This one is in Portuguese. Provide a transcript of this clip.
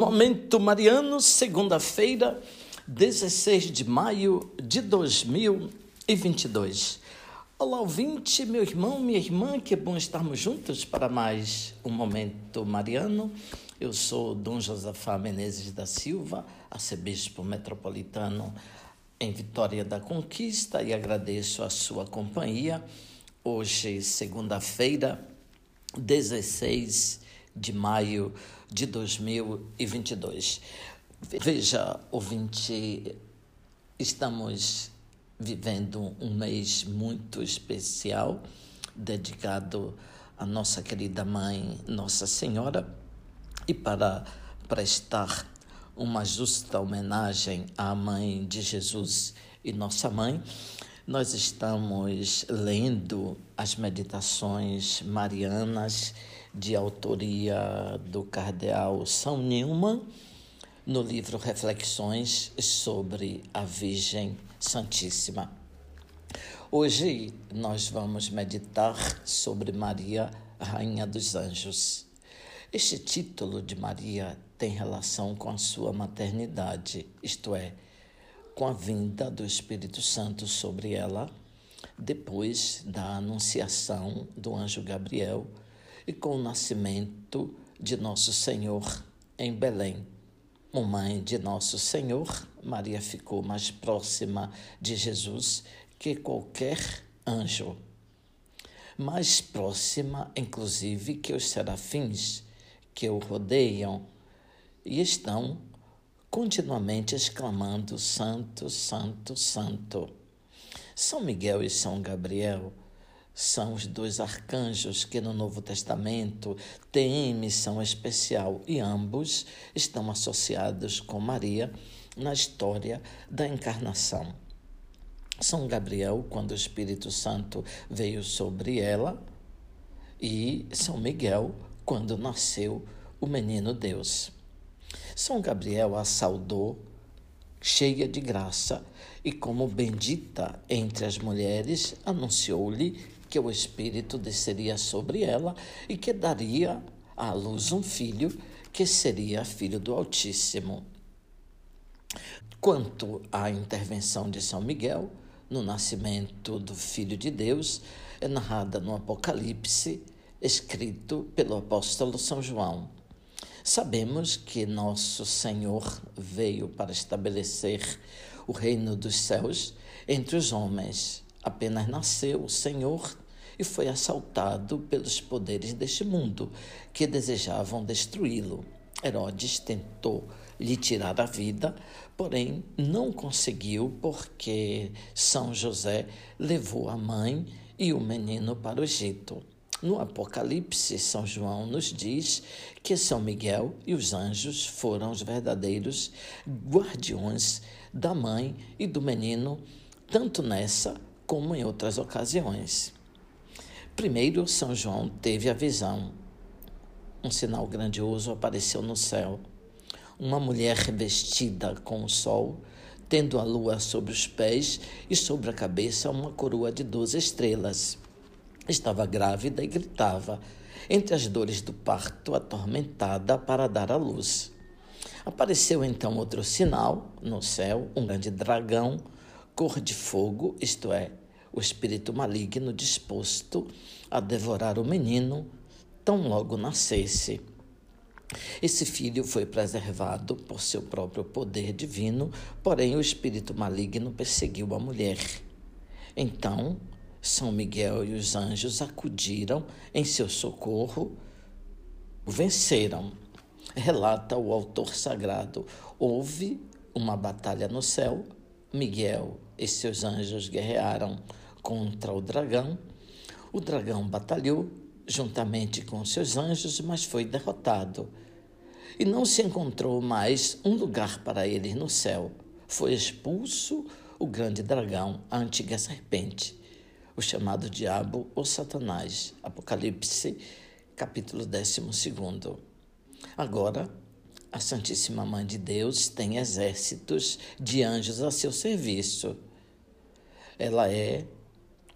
Momento Mariano, segunda-feira, 16 de maio de 2022. Olá, ouvinte, meu irmão, minha irmã, que bom estarmos juntos para mais um Momento Mariano. Eu sou Dom Josafá Menezes da Silva, arcebispo metropolitano em Vitória da Conquista e agradeço a sua companhia. Hoje, segunda-feira, 16 de maio de 2022. Veja, ouvinte, estamos vivendo um mês muito especial dedicado à nossa querida mãe, Nossa Senhora, e para prestar uma justa homenagem à mãe de Jesus e nossa mãe, nós estamos lendo as meditações marianas de autoria do cardeal São Newman, no livro Reflexões sobre a Virgem Santíssima. Hoje nós vamos meditar sobre Maria, Rainha dos Anjos. Este título de Maria tem relação com a sua maternidade, isto é, com a vinda do Espírito Santo sobre ela, depois da anunciação do anjo Gabriel e com o nascimento de Nosso Senhor em Belém. Mãe de Nosso Senhor, Maria ficou mais próxima de Jesus que qualquer anjo. Mais próxima, inclusive, que os serafins que o rodeiam e estão continuamente exclamando: Santo, Santo, Santo. São Miguel e São Gabriel são os dois arcanjos que no Novo Testamento têm missão especial e ambos estão associados com Maria na história da encarnação. São Gabriel, quando o Espírito Santo veio sobre ela, e São Miguel, quando nasceu o menino Deus. São Gabriel a saudou, cheia de graça, e como bendita entre as mulheres, anunciou-lhe que o Espírito desceria sobre ela e que daria à luz um filho, que seria filho do Altíssimo. Quanto à intervenção de São Miguel, no nascimento do Filho de Deus, é narrada no Apocalipse, escrito pelo apóstolo São João. Sabemos que nosso Senhor veio para estabelecer o reino dos céus entre os homens. Apenas nasceu o Senhor e foi assaltado pelos poderes deste mundo que desejavam destruí-lo. Herodes tentou lhe tirar a vida, porém não conseguiu porque São José levou a mãe e o menino para o Egito. No Apocalipse, São João nos diz que São Miguel e os anjos foram os verdadeiros guardiões da mãe e do menino, tanto nessa como em outras ocasiões. Primeiro, São João teve a visão. Um sinal grandioso apareceu no céu. Uma mulher revestida com o sol, tendo a lua sobre os pés e sobre a cabeça uma coroa de doze estrelas. Estava grávida e gritava, entre as dores do parto, atormentada para dar à luz. Apareceu então outro sinal no céu, um grande dragão, cor de fogo, isto é, o espírito maligno disposto a devorar o menino tão logo nascesse. Esse filho foi preservado por seu próprio poder divino, porém o espírito maligno perseguiu a mulher. Então são Miguel e os anjos acudiram em seu socorro, venceram. Relata o autor sagrado: houve uma batalha no céu, Miguel e seus anjos guerrearam contra o dragão. O dragão batalhou juntamente com seus anjos, mas foi derrotado. E não se encontrou mais um lugar para eles no céu. Foi expulso o grande dragão, a antiga serpente o chamado diabo ou Satanás. Apocalipse, capítulo 12. Agora, a Santíssima Mãe de Deus tem exércitos de anjos a seu serviço. Ela é